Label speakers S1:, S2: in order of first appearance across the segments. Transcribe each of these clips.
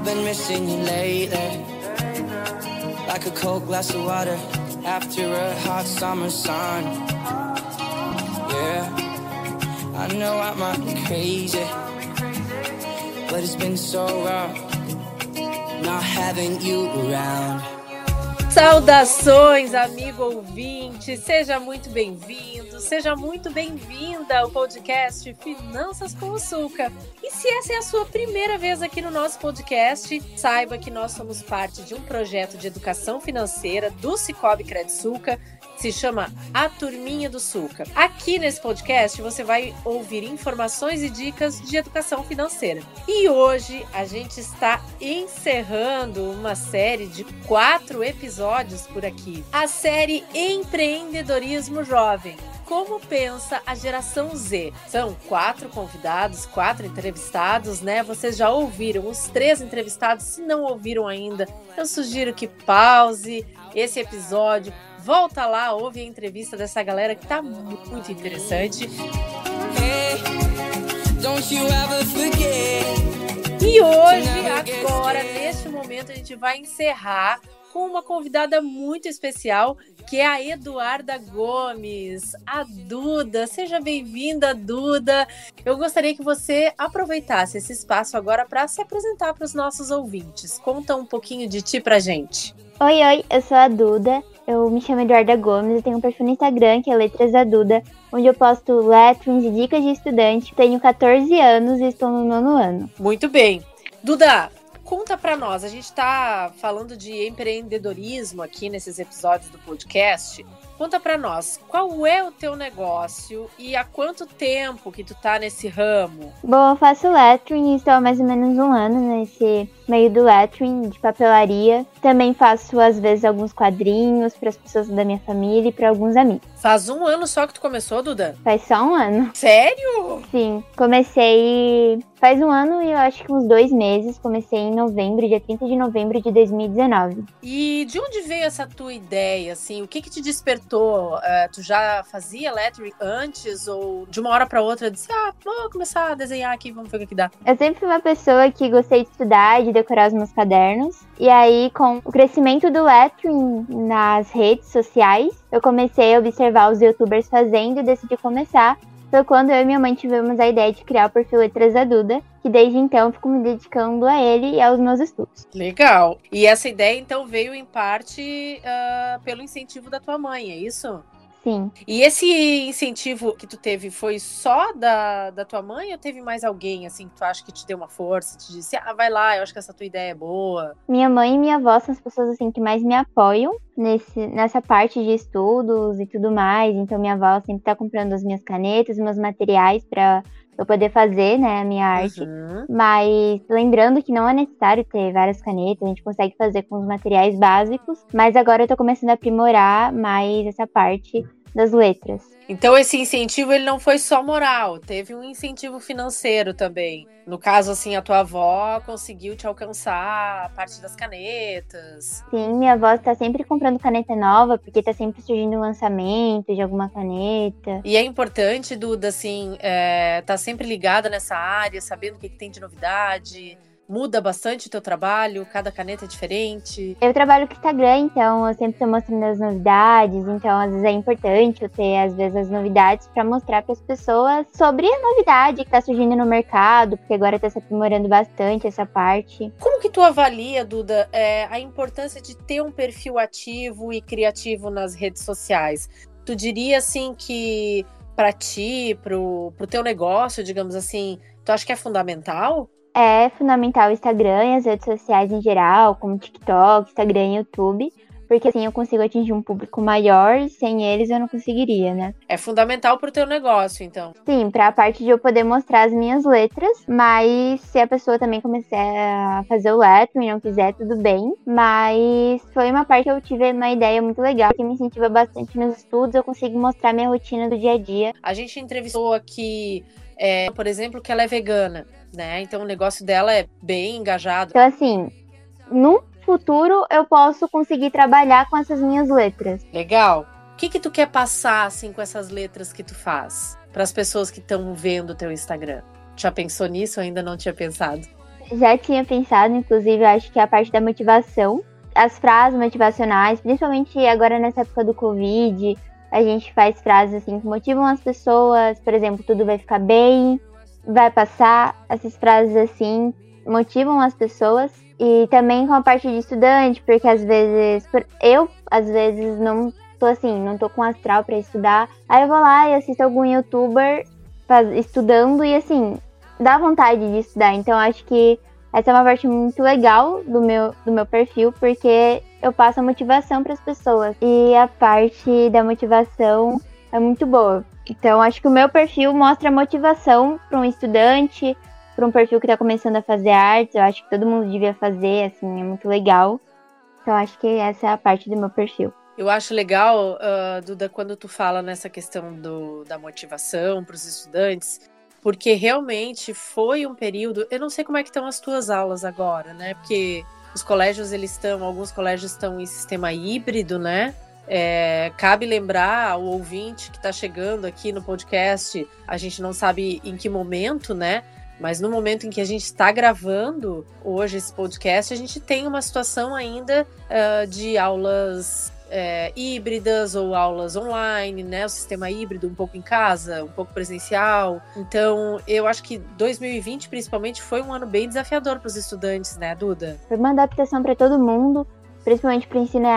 S1: I've been missing you lately. Like a cold glass of water after a hot summer sun. Yeah, I know I might be crazy, but it's been so rough not having you around.
S2: Saudações, amigo ouvinte! Seja muito bem-vindo, seja muito bem-vinda ao podcast Finanças com o Suca. E se essa é a sua primeira vez aqui no nosso podcast, saiba que nós somos parte de um projeto de educação financeira do Cicobi Credsuca se chama A Turminha do Suca. Aqui nesse podcast você vai ouvir informações e dicas de educação financeira. E hoje a gente está encerrando uma série de quatro episódios por aqui. A série Empreendedorismo Jovem como pensa a geração Z. São quatro convidados, quatro entrevistados, né? Vocês já ouviram os três entrevistados. Se não ouviram ainda, eu sugiro que pause esse episódio, volta lá, ouve a entrevista dessa galera que tá muito interessante. E hoje, agora, neste momento, a gente vai encerrar com uma convidada muito especial, que é a Eduarda Gomes, a Duda. Seja bem-vinda, Duda. Eu gostaria que você aproveitasse esse espaço agora para se apresentar para os nossos ouvintes. Conta um pouquinho de ti pra gente.
S3: Oi, oi, eu sou a Duda. Eu me chamo Eduarda Gomes e tenho um perfil no Instagram que é Letras da Duda, onde eu posto letras e dicas de estudante. Tenho 14 anos e estou no nono ano.
S2: Muito bem. Duda, conta para nós. A gente está falando de empreendedorismo aqui nesses episódios do podcast. Conta para nós, qual é o teu negócio e há quanto tempo que tu tá nesse ramo?
S3: Bom, eu faço lettering estou há mais ou menos um ano nesse meio do lettering, de papelaria. Também faço, às vezes, alguns quadrinhos para as pessoas da minha família e para alguns amigos.
S2: Faz um ano só que tu começou, Duda?
S3: Faz só um ano.
S2: Sério?
S3: Sim, comecei faz um ano e eu acho que uns dois meses. Comecei em novembro, dia 30 de novembro de 2019.
S2: E de onde veio essa tua ideia, assim? O que que te despertou? Uh, tu já fazia lettering antes ou de uma hora para outra disse, ah, vou começar a desenhar aqui, vamos ver o que, que dá?
S3: Eu sempre fui uma pessoa que gostei de estudar, de decorar os meus cadernos. E aí, com o crescimento do lettering nas redes sociais, eu comecei a observar os youtubers fazendo e decidi começar. Foi quando eu e minha mãe tivemos a ideia de criar o perfil Letras da Duda, que desde então fico me dedicando a ele e aos meus estudos.
S2: Legal. E essa ideia então veio em parte uh, pelo incentivo da tua mãe, é isso?
S3: Sim.
S2: E esse incentivo que tu teve foi só da, da tua mãe ou teve mais alguém, assim, que tu acha que te deu uma força, te disse, ah, vai lá, eu acho que essa tua ideia é boa?
S3: Minha mãe e minha avó são as pessoas, assim, que mais me apoiam nesse, nessa parte de estudos e tudo mais. Então, minha avó sempre tá comprando as minhas canetas, meus materiais para eu poder fazer, né, a minha arte. Uhum. Mas lembrando que não é necessário ter várias canetas, a gente consegue fazer com os materiais básicos. Mas agora eu tô começando a aprimorar mais essa parte das letras.
S2: Então esse incentivo ele não foi só moral, teve um incentivo financeiro também. No caso assim, a tua avó conseguiu te alcançar a parte das canetas.
S3: Sim, minha avó está sempre comprando caneta nova, porque está sempre surgindo um lançamento de alguma caneta.
S2: E é importante, Duda, assim, é, tá sempre ligada nessa área, sabendo o que, que tem de novidade muda bastante o teu trabalho? Cada caneta é diferente?
S3: Eu trabalho com Instagram, então eu sempre estou mostrando as novidades, então às vezes é importante eu ter às vezes as novidades para mostrar para as pessoas sobre a novidade que está surgindo no mercado, porque agora está se aprimorando bastante essa parte.
S2: Como que tu avalia, Duda, é, a importância de ter um perfil ativo e criativo nas redes sociais? Tu diria assim que para ti, pro, pro teu negócio, digamos assim, tu acha que é fundamental?
S3: É fundamental o Instagram e as redes sociais em geral, como TikTok, Instagram e YouTube, porque assim eu consigo atingir um público maior, sem eles eu não conseguiria, né?
S2: É fundamental pro teu negócio, então.
S3: Sim, para a parte de eu poder mostrar as minhas letras, mas se a pessoa também começar a fazer o lettering e não quiser, tudo bem. Mas foi uma parte que eu tive uma ideia muito legal, que me incentiva bastante nos estudos, eu consigo mostrar minha rotina do dia a dia.
S2: A gente entrevistou aqui, é, por exemplo, que ela é vegana né? Então o negócio dela é bem engajado.
S3: Então, assim, no futuro eu posso conseguir trabalhar com essas minhas letras.
S2: Legal. O que que tu quer passar assim com essas letras que tu faz para as pessoas que estão vendo o teu Instagram? Já pensou nisso ou ainda não tinha pensado?
S3: já tinha pensado, inclusive, acho que é a parte da motivação, as frases motivacionais, principalmente agora nessa época do Covid, a gente faz frases assim que motivam as pessoas, por exemplo, tudo vai ficar bem, vai passar, essas frases assim motivam as pessoas. E também com a parte de estudante, porque às vezes eu às vezes não tô assim, não tô com astral para estudar. Aí eu vou lá e assisto algum youtuber estudando e assim, dá vontade de estudar. Então acho que essa é uma parte muito legal do meu, do meu perfil, porque eu passo a motivação para as pessoas. E a parte da motivação é muito boa. Então, acho que o meu perfil mostra motivação para um estudante, para um perfil que está começando a fazer artes. Eu acho que todo mundo devia fazer, assim, é muito legal. Então, acho que essa é a parte do meu perfil.
S2: Eu acho legal, uh, Duda, quando tu fala nessa questão do, da motivação para os estudantes, porque realmente foi um período. Eu não sei como é que estão as tuas aulas agora, né? Porque os colégios eles estão, alguns colégios estão em sistema híbrido, né? É, cabe lembrar ao ouvinte que está chegando aqui no podcast, a gente não sabe em que momento, né? Mas no momento em que a gente está gravando hoje esse podcast, a gente tem uma situação ainda uh, de aulas é, híbridas ou aulas online, né? O sistema híbrido, um pouco em casa, um pouco presencial. Então, eu acho que 2020, principalmente, foi um ano bem desafiador para os estudantes, né, Duda?
S3: Foi uma adaptação para todo mundo, principalmente para o ensino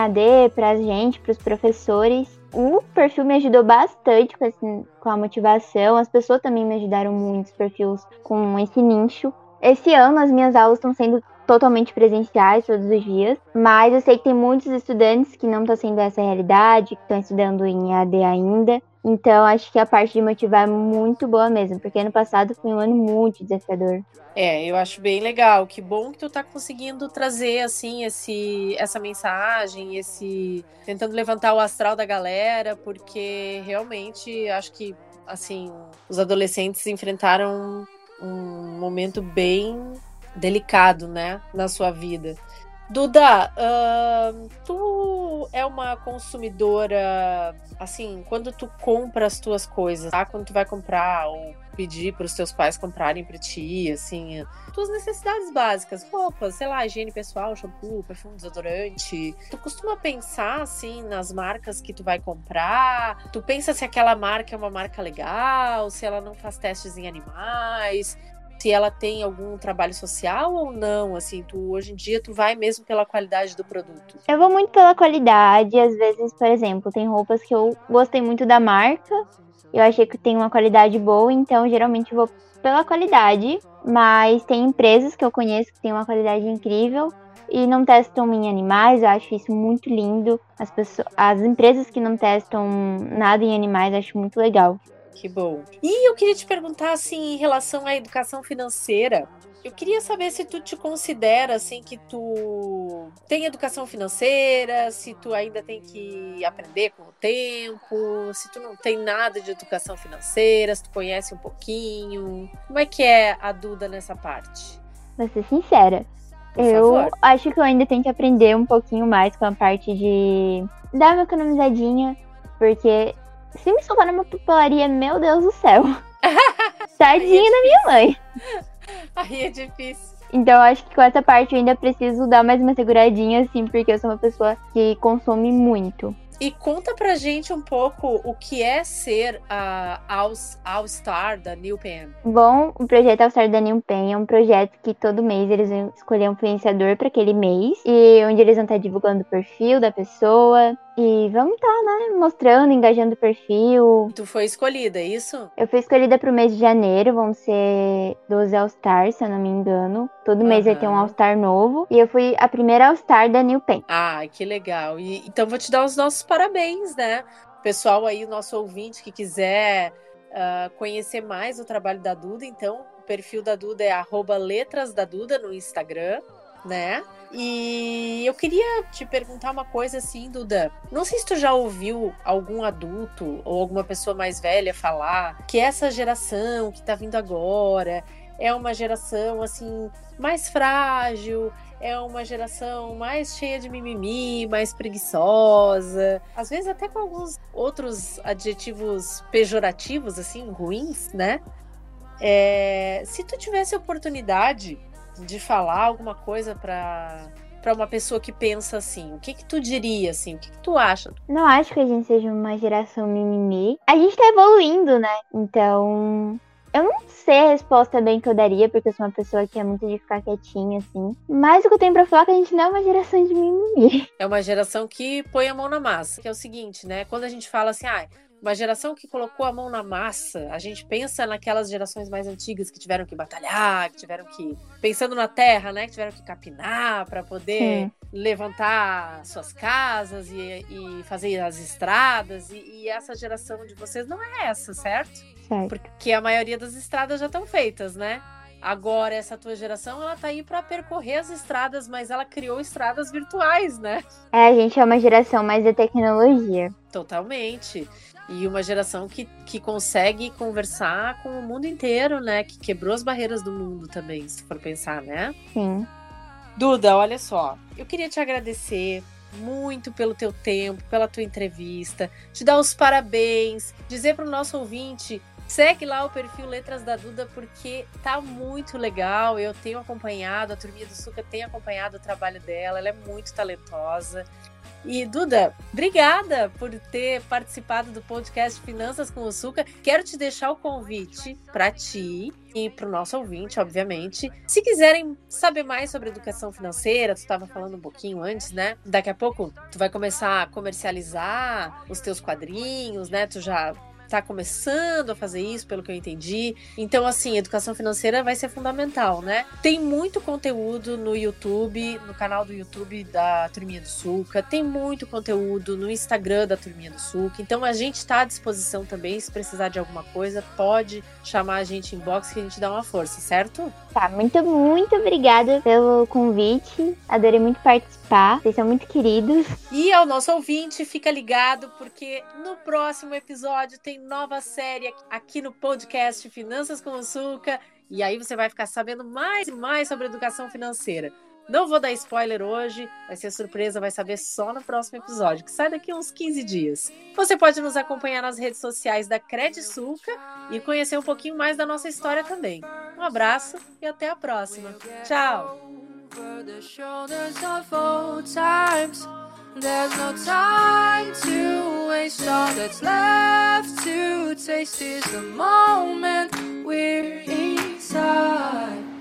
S3: para a gente, para os professores. O perfil me ajudou bastante com, esse, com a motivação, as pessoas também me ajudaram muito, os perfis com esse nicho. Esse ano as minhas aulas estão sendo totalmente presenciais todos os dias, mas eu sei que tem muitos estudantes que não estão sendo essa realidade, que estão estudando em AD ainda. Então, acho que a parte de motivar é muito boa mesmo, porque ano passado foi um ano muito desafiador.
S2: É, eu acho bem legal. Que bom que tu tá conseguindo trazer assim esse essa mensagem, esse tentando levantar o astral da galera, porque realmente acho que assim, os adolescentes enfrentaram um momento bem delicado, né, na sua vida. Duda, uh, tu é uma consumidora, assim, quando tu compra as tuas coisas, tá? Quando tu vai comprar ou pedir para os teus pais comprarem para ti, assim, tuas necessidades básicas, roupas, sei lá, higiene pessoal, shampoo, perfume, desodorante. Tu costuma pensar, assim, nas marcas que tu vai comprar? Tu pensa se aquela marca é uma marca legal, se ela não faz testes em animais, se ela tem algum trabalho social ou não, assim, tu hoje em dia tu vai mesmo pela qualidade do produto?
S3: Eu vou muito pela qualidade, às vezes, por exemplo, tem roupas que eu gostei muito da marca, eu achei que tem uma qualidade boa, então geralmente vou pela qualidade, mas tem empresas que eu conheço que tem uma qualidade incrível e não testam em animais, eu acho isso muito lindo. As pessoas, as empresas que não testam nada em animais, acho muito legal.
S2: Que bom. E eu queria te perguntar, assim, em relação à educação financeira. Eu queria saber se tu te considera, assim, que tu tem educação financeira, se tu ainda tem que aprender com o tempo, se tu não tem nada de educação financeira, se tu conhece um pouquinho. Como é que é a Duda nessa parte?
S3: Vou ser sincera. Por eu favor. acho que eu ainda tenho que aprender um pouquinho mais com a parte de dar uma economizadinha, porque se me soltar numa papelaria, meu Deus do céu. Tadinha é da minha mãe.
S2: Aí é difícil.
S3: Então, acho que com essa parte eu ainda preciso dar mais uma seguradinha, assim, porque eu sou uma pessoa que consome muito.
S2: E conta pra gente um pouco o que é ser a All-Star da New Pen.
S3: Bom, o projeto All-Star da New Pen é um projeto que todo mês eles vão escolher um influenciador para aquele mês. E onde eles vão estar divulgando o perfil da pessoa, e vamos estar, tá, né, mostrando, engajando o perfil.
S2: Tu foi escolhida, é isso?
S3: Eu fui escolhida pro mês de janeiro, vão ser 12 All-Stars, se eu não me engano. Todo uhum. mês vai ter um All-Star novo. E eu fui a primeira All-Star da New Pen.
S2: Ah, que legal. E, então vou te dar os nossos parabéns, né? Pessoal aí, o nosso ouvinte que quiser uh, conhecer mais o trabalho da Duda, então o perfil da Duda é arroba letras da Duda no Instagram, né? E eu queria te perguntar uma coisa assim, Duda. Não sei se tu já ouviu algum adulto ou alguma pessoa mais velha falar que essa geração que tá vindo agora é uma geração assim mais frágil, é uma geração mais cheia de mimimi, mais preguiçosa, às vezes até com alguns outros adjetivos pejorativos assim, ruins, né? É, se tu tivesse oportunidade de falar alguma coisa para para uma pessoa que pensa assim? O que que tu diria assim? O que que tu acha?
S3: Não acho que a gente seja uma geração mimimi. A gente tá evoluindo, né? Então, eu não sei a resposta bem que eu daria, porque eu sou uma pessoa que é muito de ficar quietinha, assim. Mas o que eu tenho pra falar é que a gente não é uma geração de mimimi.
S2: É uma geração que põe a mão na massa. Que é o seguinte, né? Quando a gente fala assim, ah, uma geração que colocou a mão na massa. A gente pensa naquelas gerações mais antigas que tiveram que batalhar, que tiveram que. Pensando na terra, né? Que tiveram que capinar para poder Sim. levantar suas casas e, e, fazer as estradas. E, e, essa geração de vocês não é essa, certo?
S3: Certo.
S2: Porque a maioria das estradas já estão feitas, né? Agora, essa tua geração, ela tá aí para percorrer as estradas, mas ela criou estradas virtuais, né?
S3: É, a gente é uma geração mais de tecnologia.
S2: Totalmente. E uma geração que, que consegue conversar com o mundo inteiro, né? Que quebrou as barreiras do mundo também, se for pensar, né?
S3: Sim.
S2: Duda, olha só. Eu queria te agradecer muito pelo teu tempo, pela tua entrevista, te dar os parabéns, dizer para o nosso ouvinte Segue lá o perfil Letras da Duda porque tá muito legal. Eu tenho acompanhado, a turminha do Suca tem acompanhado o trabalho dela, ela é muito talentosa. E Duda, obrigada por ter participado do podcast Finanças com o Suca. Quero te deixar o convite para ti e para o nosso ouvinte, obviamente. Se quiserem saber mais sobre educação financeira, tu estava falando um pouquinho antes, né? Daqui a pouco tu vai começar a comercializar os teus quadrinhos, né? Tu já está começando a fazer isso, pelo que eu entendi. Então, assim, educação financeira vai ser fundamental, né? Tem muito conteúdo no YouTube, no canal do YouTube da Turminha do Suca, tem muito conteúdo no Instagram da Turminha do Suca. Então, a gente está à disposição também, se precisar de alguma coisa, pode chamar a gente em box que a gente dá uma força, certo?
S3: Tá, muito, muito obrigada pelo convite. Adorei muito participar. Vocês são muito queridos.
S2: E ao nosso ouvinte, fica ligado, porque no próximo episódio tem nova série aqui no podcast Finanças com Açúcar. E aí você vai ficar sabendo mais e mais sobre educação financeira. Não vou dar spoiler hoje, vai ser surpresa, vai saber só no próximo episódio, que sai daqui uns 15 dias. Você pode nos acompanhar nas redes sociais da Credsuca e conhecer um pouquinho mais da nossa história também. Um abraço e até a próxima. Tchau! There's no time to waste. All that's left to taste is the moment we're inside.